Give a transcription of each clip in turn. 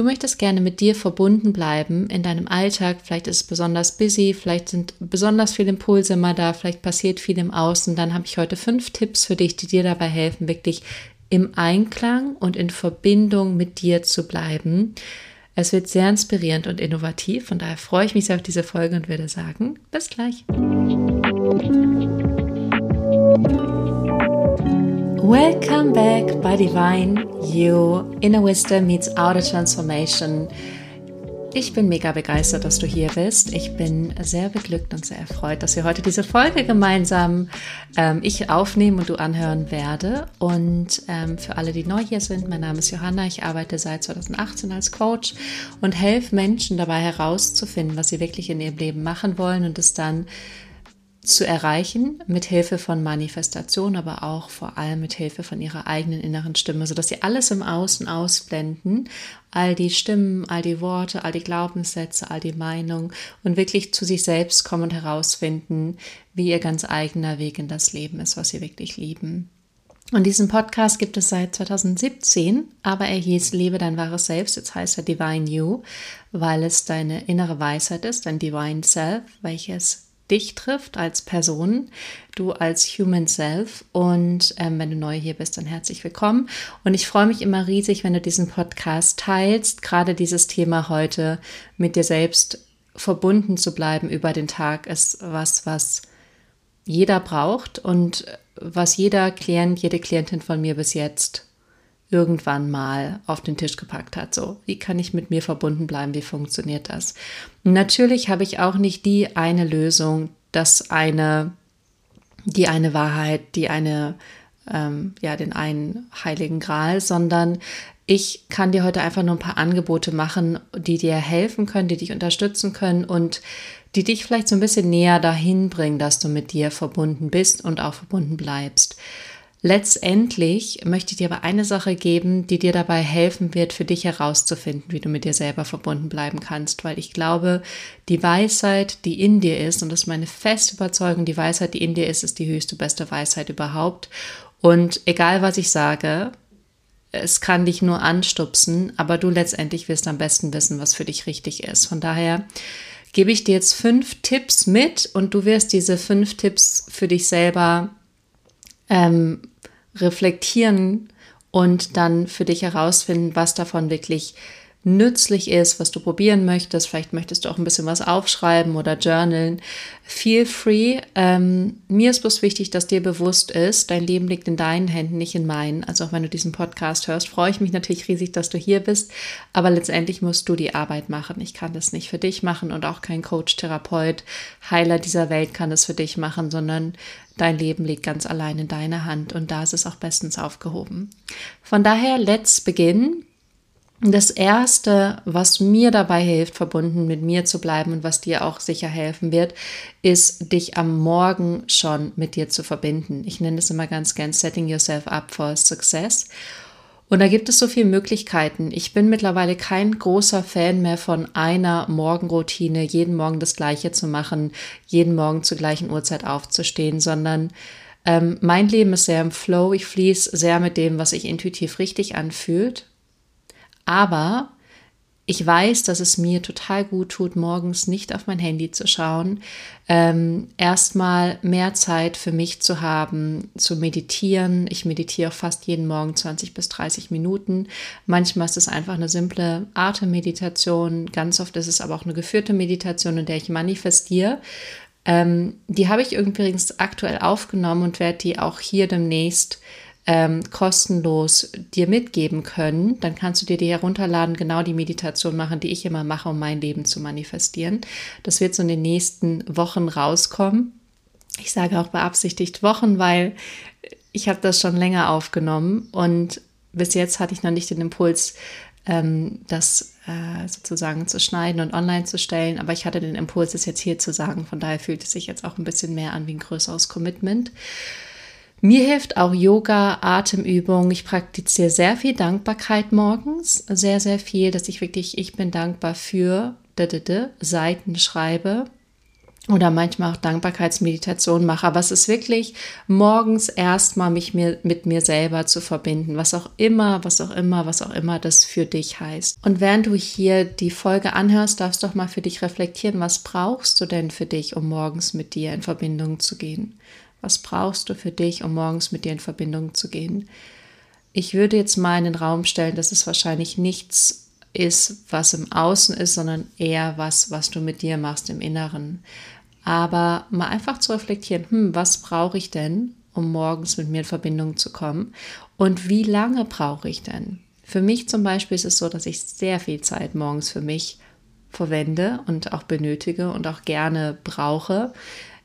Du möchtest gerne mit dir verbunden bleiben in deinem Alltag. Vielleicht ist es besonders busy, vielleicht sind besonders viele Impulse immer da, vielleicht passiert viel im Außen. Dann habe ich heute fünf Tipps für dich, die dir dabei helfen, wirklich im Einklang und in Verbindung mit dir zu bleiben. Es wird sehr inspirierend und innovativ. Von daher freue ich mich sehr auf diese Folge und würde sagen, bis gleich. Welcome back by Divine You. Inner Wisdom meets Outer Transformation. Ich bin mega begeistert, dass du hier bist. Ich bin sehr beglückt und sehr erfreut, dass wir heute diese Folge gemeinsam ähm, ich aufnehmen und du anhören werde. Und ähm, für alle, die neu hier sind, mein Name ist Johanna. Ich arbeite seit 2018 als Coach und helfe Menschen dabei herauszufinden, was sie wirklich in ihrem Leben machen wollen und es dann zu erreichen, mit Hilfe von Manifestation, aber auch vor allem mit Hilfe von ihrer eigenen inneren Stimme, sodass sie alles im Außen ausblenden, all die Stimmen, all die Worte, all die Glaubenssätze, all die Meinungen und wirklich zu sich selbst kommen und herausfinden, wie ihr ganz eigener Weg in das Leben ist, was sie wirklich lieben. Und diesen Podcast gibt es seit 2017, aber er hieß Lebe dein wahres Selbst. Jetzt heißt er Divine You, weil es deine innere Weisheit ist, dein Divine Self, welches dich trifft als Person, du als Human Self. Und ähm, wenn du neu hier bist, dann herzlich willkommen. Und ich freue mich immer riesig, wenn du diesen Podcast teilst. Gerade dieses Thema heute mit dir selbst verbunden zu bleiben über den Tag ist was, was jeder braucht und was jeder Klient, jede Klientin von mir bis jetzt irgendwann mal auf den Tisch gepackt hat. So, wie kann ich mit mir verbunden bleiben? Wie funktioniert das? Natürlich habe ich auch nicht die eine Lösung, das eine, die eine Wahrheit, die eine, ähm, ja, den einen heiligen Gral, sondern ich kann dir heute einfach nur ein paar Angebote machen, die dir helfen können, die dich unterstützen können und die dich vielleicht so ein bisschen näher dahin bringen, dass du mit dir verbunden bist und auch verbunden bleibst. Letztendlich möchte ich dir aber eine Sache geben, die dir dabei helfen wird, für dich herauszufinden, wie du mit dir selber verbunden bleiben kannst, weil ich glaube, die Weisheit, die in dir ist, und das ist meine feste Überzeugung, die Weisheit, die in dir ist, ist die höchste, beste Weisheit überhaupt. Und egal, was ich sage, es kann dich nur anstupsen, aber du letztendlich wirst am besten wissen, was für dich richtig ist. Von daher gebe ich dir jetzt fünf Tipps mit und du wirst diese fünf Tipps für dich selber ähm, reflektieren und dann für dich herausfinden, was davon wirklich nützlich ist, was du probieren möchtest. Vielleicht möchtest du auch ein bisschen was aufschreiben oder journalen. Feel free. Ähm, mir ist bloß wichtig, dass dir bewusst ist, dein Leben liegt in deinen Händen, nicht in meinen. Also auch wenn du diesen Podcast hörst, freue ich mich natürlich riesig, dass du hier bist. Aber letztendlich musst du die Arbeit machen. Ich kann das nicht für dich machen und auch kein Coach, Therapeut, Heiler dieser Welt kann das für dich machen, sondern Dein Leben liegt ganz allein in deiner Hand und da ist es auch bestens aufgehoben. Von daher, let's begin. Das erste, was mir dabei hilft, verbunden mit mir zu bleiben und was dir auch sicher helfen wird, ist, dich am Morgen schon mit dir zu verbinden. Ich nenne es immer ganz gern Setting Yourself Up for Success. Und da gibt es so viele Möglichkeiten. Ich bin mittlerweile kein großer Fan mehr von einer Morgenroutine, jeden Morgen das Gleiche zu machen, jeden Morgen zur gleichen Uhrzeit aufzustehen, sondern ähm, mein Leben ist sehr im Flow. Ich fließe sehr mit dem, was sich intuitiv richtig anfühlt. Aber ich weiß, dass es mir total gut tut, morgens nicht auf mein Handy zu schauen, ähm, erstmal mehr Zeit für mich zu haben, zu meditieren. Ich meditiere fast jeden Morgen 20 bis 30 Minuten. Manchmal ist es einfach eine simple Atemmeditation. Ganz oft ist es aber auch eine geführte Meditation, in der ich manifestiere. Ähm, die habe ich übrigens aktuell aufgenommen und werde die auch hier demnächst ähm, kostenlos dir mitgeben können, dann kannst du dir die herunterladen, genau die Meditation machen, die ich immer mache, um mein Leben zu manifestieren. Das wird so in den nächsten Wochen rauskommen. Ich sage auch beabsichtigt Wochen, weil ich habe das schon länger aufgenommen und bis jetzt hatte ich noch nicht den Impuls, ähm, das äh, sozusagen zu schneiden und online zu stellen. Aber ich hatte den Impuls, es jetzt hier zu sagen. Von daher fühlt es sich jetzt auch ein bisschen mehr an wie ein größeres Commitment. Mir hilft auch Yoga, Atemübung. Ich praktiziere sehr viel Dankbarkeit morgens. Sehr, sehr viel, dass ich wirklich, ich bin dankbar für Seiten schreibe. oder manchmal auch Dankbarkeitsmeditation mache. Aber es ist wirklich morgens erstmal mich mir, mit mir selber zu verbinden, was auch immer, was auch immer, was auch immer das für dich heißt. Und während du hier die Folge anhörst, darfst du doch mal für dich reflektieren, was brauchst du denn für dich, um morgens mit dir in Verbindung zu gehen? Was brauchst du für dich, um morgens mit dir in Verbindung zu gehen? Ich würde jetzt mal in den Raum stellen, dass es wahrscheinlich nichts ist, was im Außen ist, sondern eher was, was du mit dir machst im Inneren aber mal einfach zu reflektieren, hm, was brauche ich denn, um morgens mit mir in Verbindung zu kommen und wie lange brauche ich denn? Für mich zum Beispiel ist es so, dass ich sehr viel Zeit morgens für mich verwende und auch benötige und auch gerne brauche.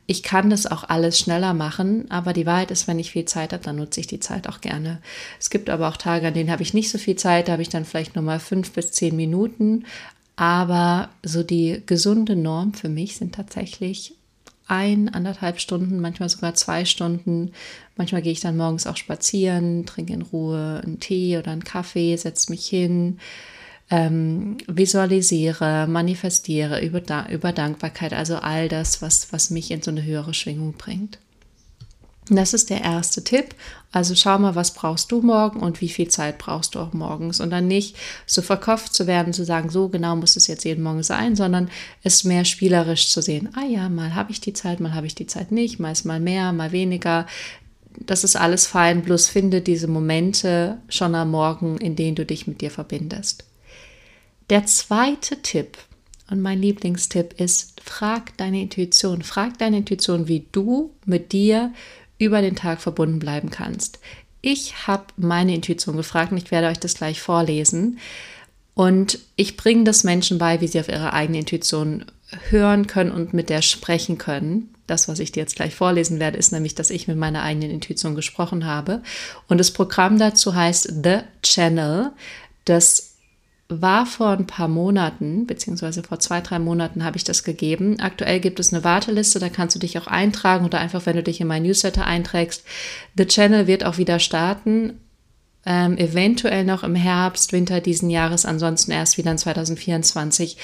Ich kann das auch alles schneller machen, aber die Wahrheit ist, wenn ich viel Zeit habe, dann nutze ich die Zeit auch gerne. Es gibt aber auch Tage, an denen habe ich nicht so viel Zeit, da habe ich dann vielleicht nur mal fünf bis zehn Minuten, aber so die gesunde Norm für mich sind tatsächlich ein, anderthalb Stunden, manchmal sogar zwei Stunden. Manchmal gehe ich dann morgens auch spazieren, trinke in Ruhe einen Tee oder einen Kaffee, setze mich hin, ähm, visualisiere, manifestiere über, über Dankbarkeit, also all das, was, was mich in so eine höhere Schwingung bringt. Das ist der erste Tipp. Also schau mal, was brauchst du morgen und wie viel Zeit brauchst du auch morgens. Und dann nicht so verkopft zu werden, zu sagen, so genau muss es jetzt jeden Morgen sein, sondern es mehr spielerisch zu sehen. Ah ja, mal habe ich die Zeit, mal habe ich die Zeit nicht, mal ist mal mehr, mal weniger. Das ist alles fein, bloß finde diese Momente schon am Morgen, in denen du dich mit dir verbindest. Der zweite Tipp und mein Lieblingstipp ist, frag deine Intuition. Frag deine Intuition, wie du mit dir über den Tag verbunden bleiben kannst. Ich habe meine Intuition gefragt und ich werde euch das gleich vorlesen. Und ich bringe das Menschen bei, wie sie auf ihre eigene Intuition hören können und mit der sprechen können. Das, was ich dir jetzt gleich vorlesen werde, ist nämlich, dass ich mit meiner eigenen Intuition gesprochen habe. Und das Programm dazu heißt The Channel. Das war vor ein paar Monaten, beziehungsweise vor zwei, drei Monaten habe ich das gegeben. Aktuell gibt es eine Warteliste, da kannst du dich auch eintragen oder einfach, wenn du dich in mein Newsletter einträgst. The Channel wird auch wieder starten. Ähm, eventuell noch im Herbst, Winter diesen Jahres, ansonsten erst wieder in 2024.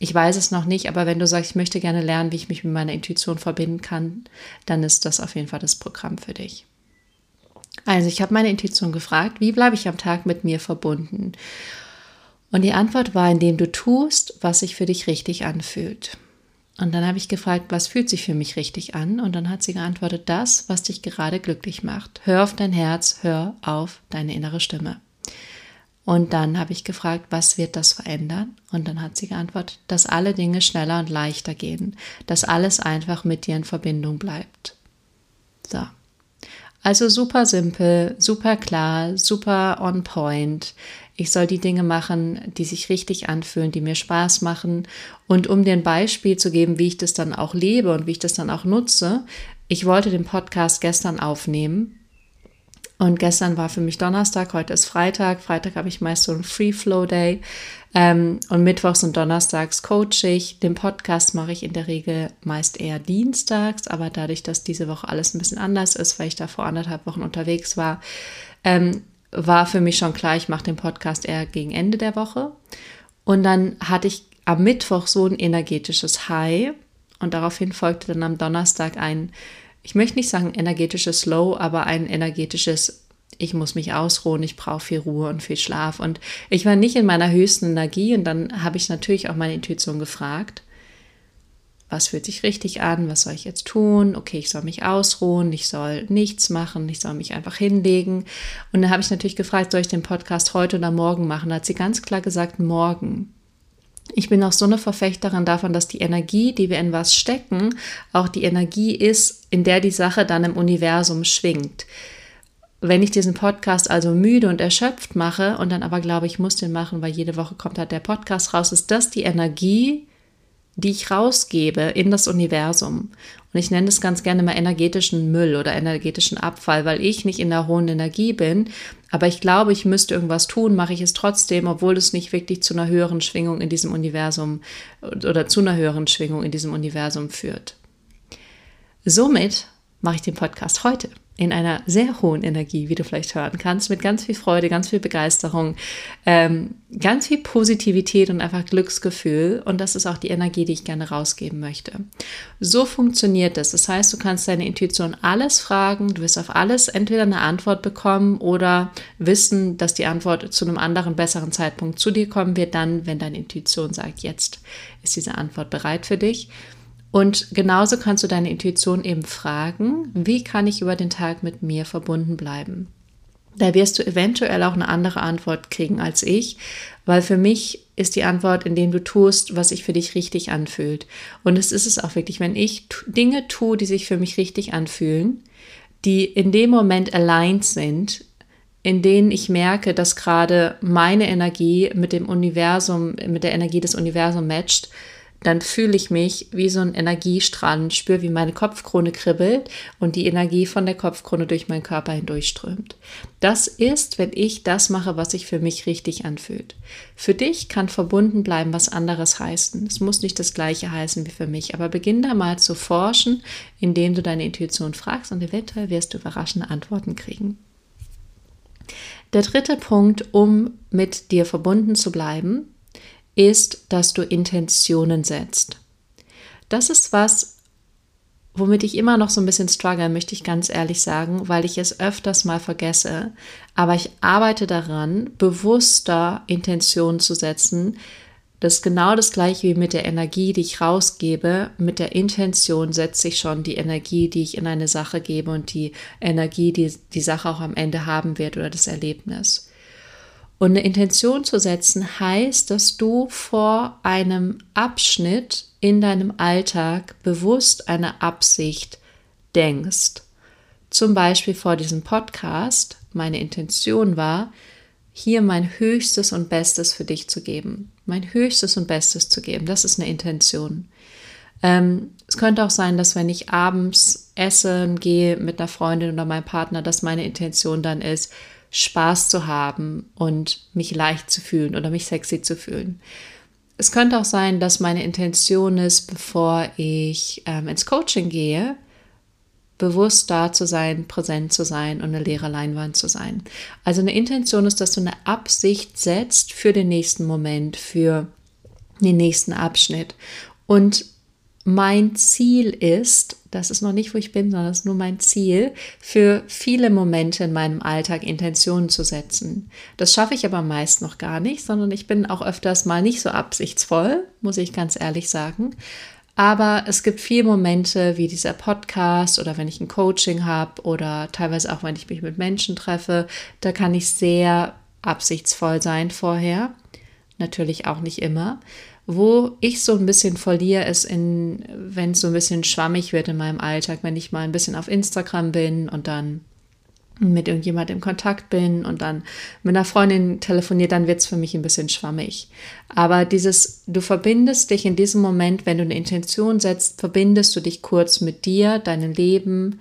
Ich weiß es noch nicht, aber wenn du sagst, ich möchte gerne lernen, wie ich mich mit meiner Intuition verbinden kann, dann ist das auf jeden Fall das Programm für dich. Also, ich habe meine Intuition gefragt, wie bleibe ich am Tag mit mir verbunden? Und die Antwort war, indem du tust, was sich für dich richtig anfühlt. Und dann habe ich gefragt, was fühlt sich für mich richtig an? Und dann hat sie geantwortet, das, was dich gerade glücklich macht. Hör auf dein Herz, hör auf deine innere Stimme. Und dann habe ich gefragt, was wird das verändern? Und dann hat sie geantwortet, dass alle Dinge schneller und leichter gehen, dass alles einfach mit dir in Verbindung bleibt. So. Also super simpel, super klar, super on point. Ich soll die Dinge machen, die sich richtig anfühlen, die mir Spaß machen. Und um dir ein Beispiel zu geben, wie ich das dann auch lebe und wie ich das dann auch nutze, ich wollte den Podcast gestern aufnehmen. Und gestern war für mich Donnerstag, heute ist Freitag. Freitag habe ich meist so einen Free Flow Day. Ähm, und Mittwochs und Donnerstags coach ich. Den Podcast mache ich in der Regel meist eher dienstags, aber dadurch, dass diese Woche alles ein bisschen anders ist, weil ich da vor anderthalb Wochen unterwegs war, ähm, war für mich schon klar, ich mache den Podcast eher gegen Ende der Woche. Und dann hatte ich am Mittwoch so ein energetisches High und daraufhin folgte dann am Donnerstag ein, ich möchte nicht sagen energetisches Low, aber ein energetisches, ich muss mich ausruhen, ich brauche viel Ruhe und viel Schlaf. Und ich war nicht in meiner höchsten Energie und dann habe ich natürlich auch meine Intuition gefragt was fühlt sich richtig an, was soll ich jetzt tun, okay, ich soll mich ausruhen, ich soll nichts machen, ich soll mich einfach hinlegen. Und dann habe ich natürlich gefragt, soll ich den Podcast heute oder morgen machen? Da hat sie ganz klar gesagt, morgen. Ich bin auch so eine Verfechterin davon, dass die Energie, die wir in was stecken, auch die Energie ist, in der die Sache dann im Universum schwingt. Wenn ich diesen Podcast also müde und erschöpft mache und dann aber glaube, ich muss den machen, weil jede Woche kommt halt der Podcast raus, ist das die Energie, die ich rausgebe in das Universum. Und ich nenne das ganz gerne mal energetischen Müll oder energetischen Abfall, weil ich nicht in der hohen Energie bin. Aber ich glaube, ich müsste irgendwas tun, mache ich es trotzdem, obwohl es nicht wirklich zu einer höheren Schwingung in diesem Universum oder zu einer höheren Schwingung in diesem Universum führt. Somit mache ich den Podcast heute. In einer sehr hohen Energie, wie du vielleicht hören kannst, mit ganz viel Freude, ganz viel Begeisterung, ähm, ganz viel Positivität und einfach Glücksgefühl. Und das ist auch die Energie, die ich gerne rausgeben möchte. So funktioniert das. Das heißt, du kannst deine Intuition alles fragen, du wirst auf alles entweder eine Antwort bekommen oder wissen, dass die Antwort zu einem anderen, besseren Zeitpunkt zu dir kommen wird, dann, wenn deine Intuition sagt, jetzt ist diese Antwort bereit für dich. Und genauso kannst du deine Intuition eben fragen, wie kann ich über den Tag mit mir verbunden bleiben? Da wirst du eventuell auch eine andere Antwort kriegen als ich, weil für mich ist die Antwort, indem du tust, was sich für dich richtig anfühlt. Und es ist es auch wirklich, wenn ich Dinge tue, die sich für mich richtig anfühlen, die in dem Moment aligned sind, in denen ich merke, dass gerade meine Energie mit dem Universum, mit der Energie des Universums matcht, dann fühle ich mich wie so ein Energiestrahl und spüre, wie meine Kopfkrone kribbelt und die Energie von der Kopfkrone durch meinen Körper hindurchströmt. Das ist, wenn ich das mache, was sich für mich richtig anfühlt. Für dich kann verbunden bleiben was anderes heißen. Es muss nicht das gleiche heißen wie für mich, aber beginn da mal zu forschen, indem du deine Intuition fragst und eventuell wirst du überraschende Antworten kriegen. Der dritte Punkt, um mit dir verbunden zu bleiben, ist, dass du Intentionen setzt. Das ist was, womit ich immer noch so ein bisschen struggle, möchte ich ganz ehrlich sagen, weil ich es öfters mal vergesse. Aber ich arbeite daran, bewusster Intentionen zu setzen. Das ist genau das gleiche wie mit der Energie, die ich rausgebe. Mit der Intention setze ich schon die Energie, die ich in eine Sache gebe und die Energie, die die Sache auch am Ende haben wird oder das Erlebnis. Und eine Intention zu setzen heißt, dass du vor einem Abschnitt in deinem Alltag bewusst eine Absicht denkst. Zum Beispiel vor diesem Podcast. Meine Intention war, hier mein Höchstes und Bestes für dich zu geben. Mein Höchstes und Bestes zu geben. Das ist eine Intention. Ähm, es könnte auch sein, dass wenn ich abends essen gehe mit einer Freundin oder meinem Partner, dass meine Intention dann ist, Spaß zu haben und mich leicht zu fühlen oder mich sexy zu fühlen. Es könnte auch sein, dass meine Intention ist, bevor ich ähm, ins Coaching gehe, bewusst da zu sein, präsent zu sein und eine leere Leinwand zu sein. Also eine Intention ist, dass du eine Absicht setzt für den nächsten Moment, für den nächsten Abschnitt. Und mein Ziel ist, das ist noch nicht, wo ich bin, sondern das ist nur mein Ziel, für viele Momente in meinem Alltag Intentionen zu setzen. Das schaffe ich aber meist noch gar nicht, sondern ich bin auch öfters mal nicht so absichtsvoll, muss ich ganz ehrlich sagen. Aber es gibt viele Momente wie dieser Podcast oder wenn ich ein Coaching habe oder teilweise auch, wenn ich mich mit Menschen treffe, da kann ich sehr absichtsvoll sein vorher. Natürlich auch nicht immer. Wo ich so ein bisschen verliere, ist in, wenn es so ein bisschen schwammig wird in meinem Alltag, wenn ich mal ein bisschen auf Instagram bin und dann mit irgendjemand in Kontakt bin und dann mit einer Freundin telefoniert, dann wird es für mich ein bisschen schwammig. Aber dieses, du verbindest dich in diesem Moment, wenn du eine Intention setzt, verbindest du dich kurz mit dir, deinem Leben,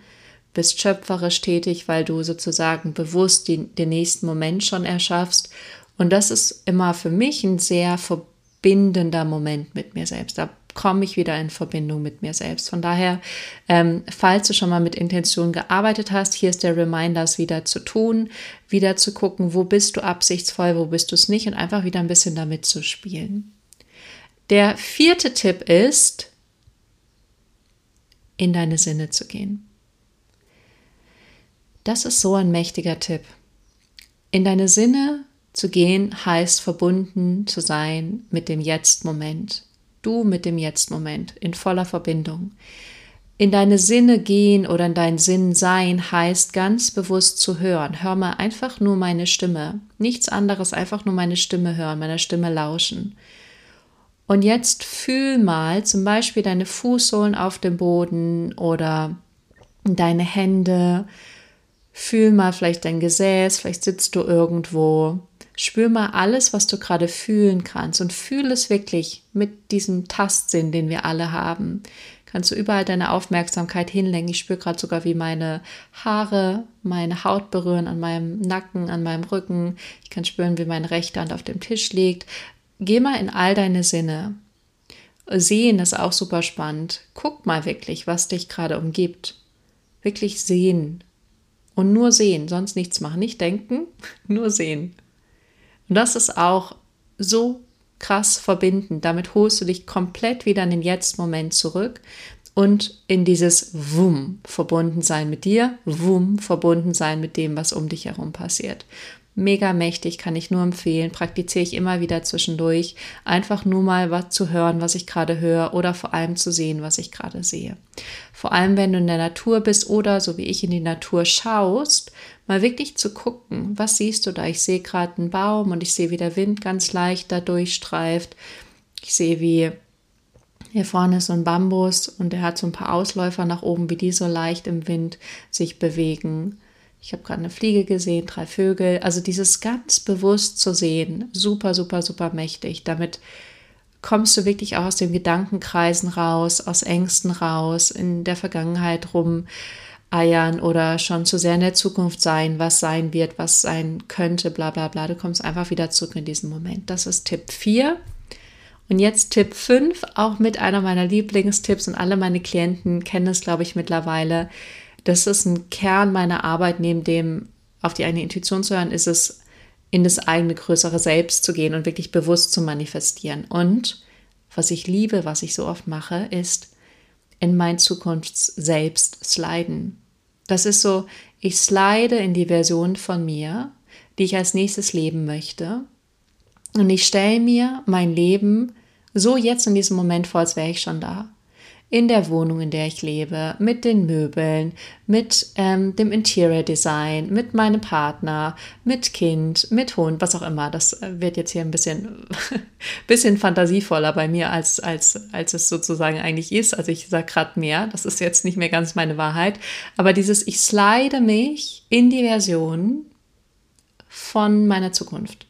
bist schöpferisch tätig, weil du sozusagen bewusst die, den nächsten Moment schon erschaffst. Und das ist immer für mich ein sehr verbundenes verbindender Moment mit mir selbst. Da komme ich wieder in Verbindung mit mir selbst. Von daher, ähm, falls du schon mal mit Intention gearbeitet hast, hier ist der Reminder, es wieder zu tun, wieder zu gucken, wo bist du absichtsvoll, wo bist du es nicht und einfach wieder ein bisschen damit zu spielen. Der vierte Tipp ist, in deine Sinne zu gehen. Das ist so ein mächtiger Tipp. In deine Sinne zu gehen heißt verbunden zu sein mit dem Jetzt-Moment. Du mit dem Jetzt-Moment in voller Verbindung. In deine Sinne gehen oder in deinen Sinn sein heißt ganz bewusst zu hören. Hör mal einfach nur meine Stimme. Nichts anderes, einfach nur meine Stimme hören, meiner Stimme lauschen. Und jetzt fühl mal zum Beispiel deine Fußsohlen auf dem Boden oder deine Hände. Fühl mal vielleicht dein Gesäß, vielleicht sitzt du irgendwo. Spür mal alles, was du gerade fühlen kannst und fühl es wirklich mit diesem Tastsinn, den wir alle haben. Kannst du überall deine Aufmerksamkeit hinlenken. Ich spüre gerade sogar, wie meine Haare meine Haut berühren an meinem Nacken, an meinem Rücken. Ich kann spüren, wie meine rechte Hand auf dem Tisch liegt. Geh mal in all deine Sinne. Sehen ist auch super spannend. Guck mal wirklich, was dich gerade umgibt. Wirklich sehen. und nur sehen, sonst nichts machen, nicht denken, nur sehen. Und das ist auch so krass verbindend. Damit holst du dich komplett wieder in den Jetzt-Moment zurück und in dieses Wum verbunden sein mit dir, Wum verbunden sein mit dem, was um dich herum passiert. Mega mächtig, kann ich nur empfehlen. Praktiziere ich immer wieder zwischendurch. Einfach nur mal was zu hören, was ich gerade höre oder vor allem zu sehen, was ich gerade sehe. Vor allem, wenn du in der Natur bist oder so wie ich in die Natur schaust, mal wirklich zu gucken, was siehst du da? Ich sehe gerade einen Baum und ich sehe, wie der Wind ganz leicht da durchstreift. Ich sehe, wie hier vorne ist so ein Bambus und der hat so ein paar Ausläufer nach oben, wie die so leicht im Wind sich bewegen. Ich habe gerade eine Fliege gesehen, drei Vögel. Also dieses ganz bewusst zu sehen, super, super, super mächtig. Damit kommst du wirklich auch aus den Gedankenkreisen raus, aus Ängsten raus, in der Vergangenheit rumeiern oder schon zu sehr in der Zukunft sein, was sein wird, was sein könnte, bla bla bla. Du kommst einfach wieder zurück in diesen Moment. Das ist Tipp 4. Und jetzt Tipp 5, auch mit einer meiner Lieblingstipps und alle meine Klienten kennen es, glaube ich, mittlerweile das ist ein Kern meiner Arbeit, neben dem auf die eigene Intuition zu hören, ist es, in das eigene größere Selbst zu gehen und wirklich bewusst zu manifestieren. Und was ich liebe, was ich so oft mache, ist in mein Zukunftsselbst sliden. Das ist so, ich slide in die Version von mir, die ich als nächstes leben möchte. Und ich stelle mir mein Leben so jetzt in diesem Moment vor, als wäre ich schon da in der Wohnung, in der ich lebe, mit den Möbeln, mit ähm, dem Interior Design, mit meinem Partner, mit Kind, mit Hund, was auch immer. Das äh, wird jetzt hier ein bisschen, bisschen fantasievoller bei mir, als, als, als es sozusagen eigentlich ist. Also ich sage gerade mehr, das ist jetzt nicht mehr ganz meine Wahrheit. Aber dieses, ich slide mich in die Version von meiner Zukunft.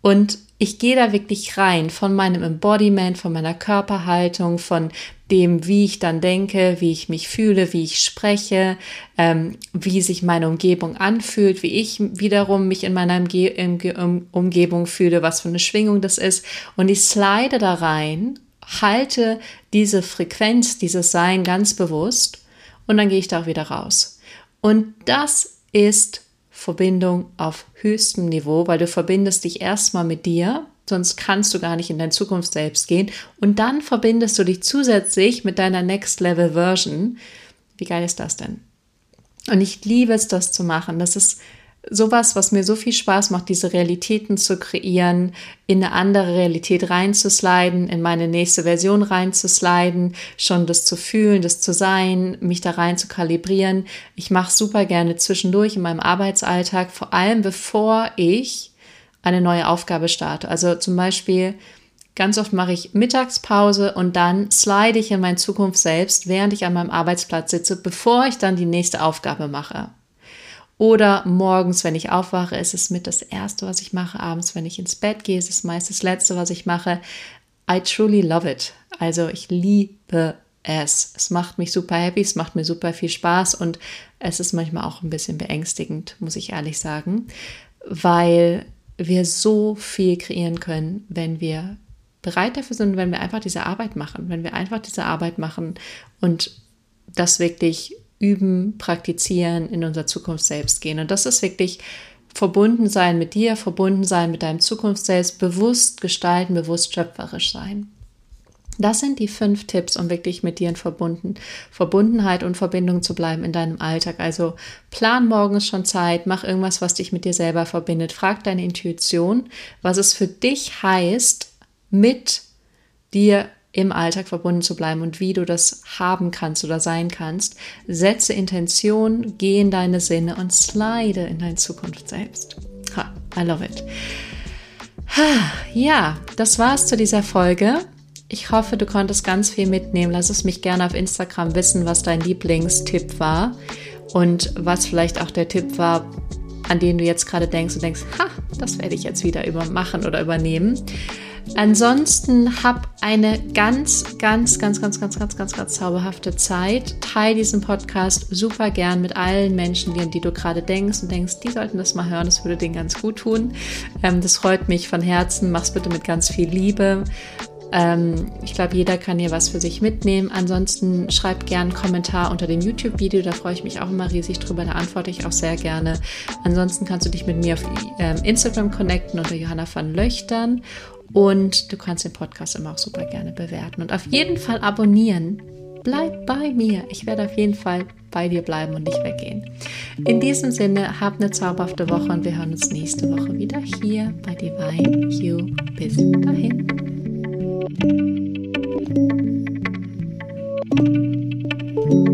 Und ich gehe da wirklich rein von meinem Embodiment, von meiner Körperhaltung, von dem, wie ich dann denke, wie ich mich fühle, wie ich spreche, ähm, wie sich meine Umgebung anfühlt, wie ich wiederum mich in meiner Umge Umgebung fühle, was für eine Schwingung das ist. Und ich slide da rein, halte diese Frequenz, dieses Sein ganz bewusst und dann gehe ich da auch wieder raus. Und das ist Verbindung auf höchstem Niveau, weil du verbindest dich erstmal mit dir, sonst kannst du gar nicht in dein Zukunft selbst gehen. Und dann verbindest du dich zusätzlich mit deiner Next Level Version. Wie geil ist das denn? Und ich liebe es, das zu machen. Das ist sowas, was mir so viel Spaß macht, diese Realitäten zu kreieren, in eine andere Realität reinzusliden, in meine nächste Version reinzusliden, schon das zu fühlen, das zu sein, mich da rein zu kalibrieren. Ich mache super gerne zwischendurch in meinem Arbeitsalltag, vor allem bevor ich eine neue Aufgabe starte. Also zum Beispiel Ganz oft mache ich Mittagspause und dann slide ich in meine Zukunft selbst, während ich an meinem Arbeitsplatz sitze, bevor ich dann die nächste Aufgabe mache. Oder morgens, wenn ich aufwache, ist es mit das Erste, was ich mache. Abends, wenn ich ins Bett gehe, ist es meist das Letzte, was ich mache. I truly love it. Also ich liebe es. Es macht mich super happy, es macht mir super viel Spaß und es ist manchmal auch ein bisschen beängstigend, muss ich ehrlich sagen, weil wir so viel kreieren können, wenn wir bereit dafür sind, wenn wir einfach diese Arbeit machen, wenn wir einfach diese Arbeit machen und das wirklich üben, praktizieren, in unser Zukunft selbst gehen. Und das ist wirklich verbunden sein mit dir, verbunden sein mit deinem Zukunft selbst, bewusst gestalten, bewusst schöpferisch sein. Das sind die fünf Tipps, um wirklich mit dir in Verbunden, Verbundenheit und Verbindung zu bleiben in deinem Alltag. Also plan morgens schon Zeit, mach irgendwas, was dich mit dir selber verbindet. Frag deine Intuition, was es für dich heißt, mit dir im Alltag verbunden zu bleiben und wie du das haben kannst oder sein kannst. Setze Intention, geh in deine Sinne und slide in deine Zukunft selbst. Ha, I love it. Ha, ja, das war's zu dieser Folge. Ich hoffe, du konntest ganz viel mitnehmen. Lass es mich gerne auf Instagram wissen, was dein Lieblingstipp war und was vielleicht auch der Tipp war, an den du jetzt gerade denkst und denkst, ha, das werde ich jetzt wieder übermachen oder übernehmen. Ansonsten hab eine ganz, ganz, ganz, ganz, ganz, ganz, ganz, ganz zauberhafte Zeit. Teil diesen Podcast super gern mit allen Menschen, die, die du gerade denkst und denkst, die sollten das mal hören, das würde denen ganz gut tun. Ähm, das freut mich von Herzen. Mach's bitte mit ganz viel Liebe. Ähm, ich glaube, jeder kann hier was für sich mitnehmen. Ansonsten schreib gerne einen Kommentar unter dem YouTube-Video, da freue ich mich auch immer riesig drüber, da antworte ich auch sehr gerne. Ansonsten kannst du dich mit mir auf ähm, Instagram connecten unter Johanna van Löchtern und du kannst den Podcast immer auch super gerne bewerten und auf jeden Fall abonnieren. Bleib bei mir. Ich werde auf jeden Fall bei dir bleiben und nicht weggehen. In diesem Sinne, hab eine zauberhafte Woche und wir hören uns nächste Woche wieder hier bei Divine You. Bis dahin. thank you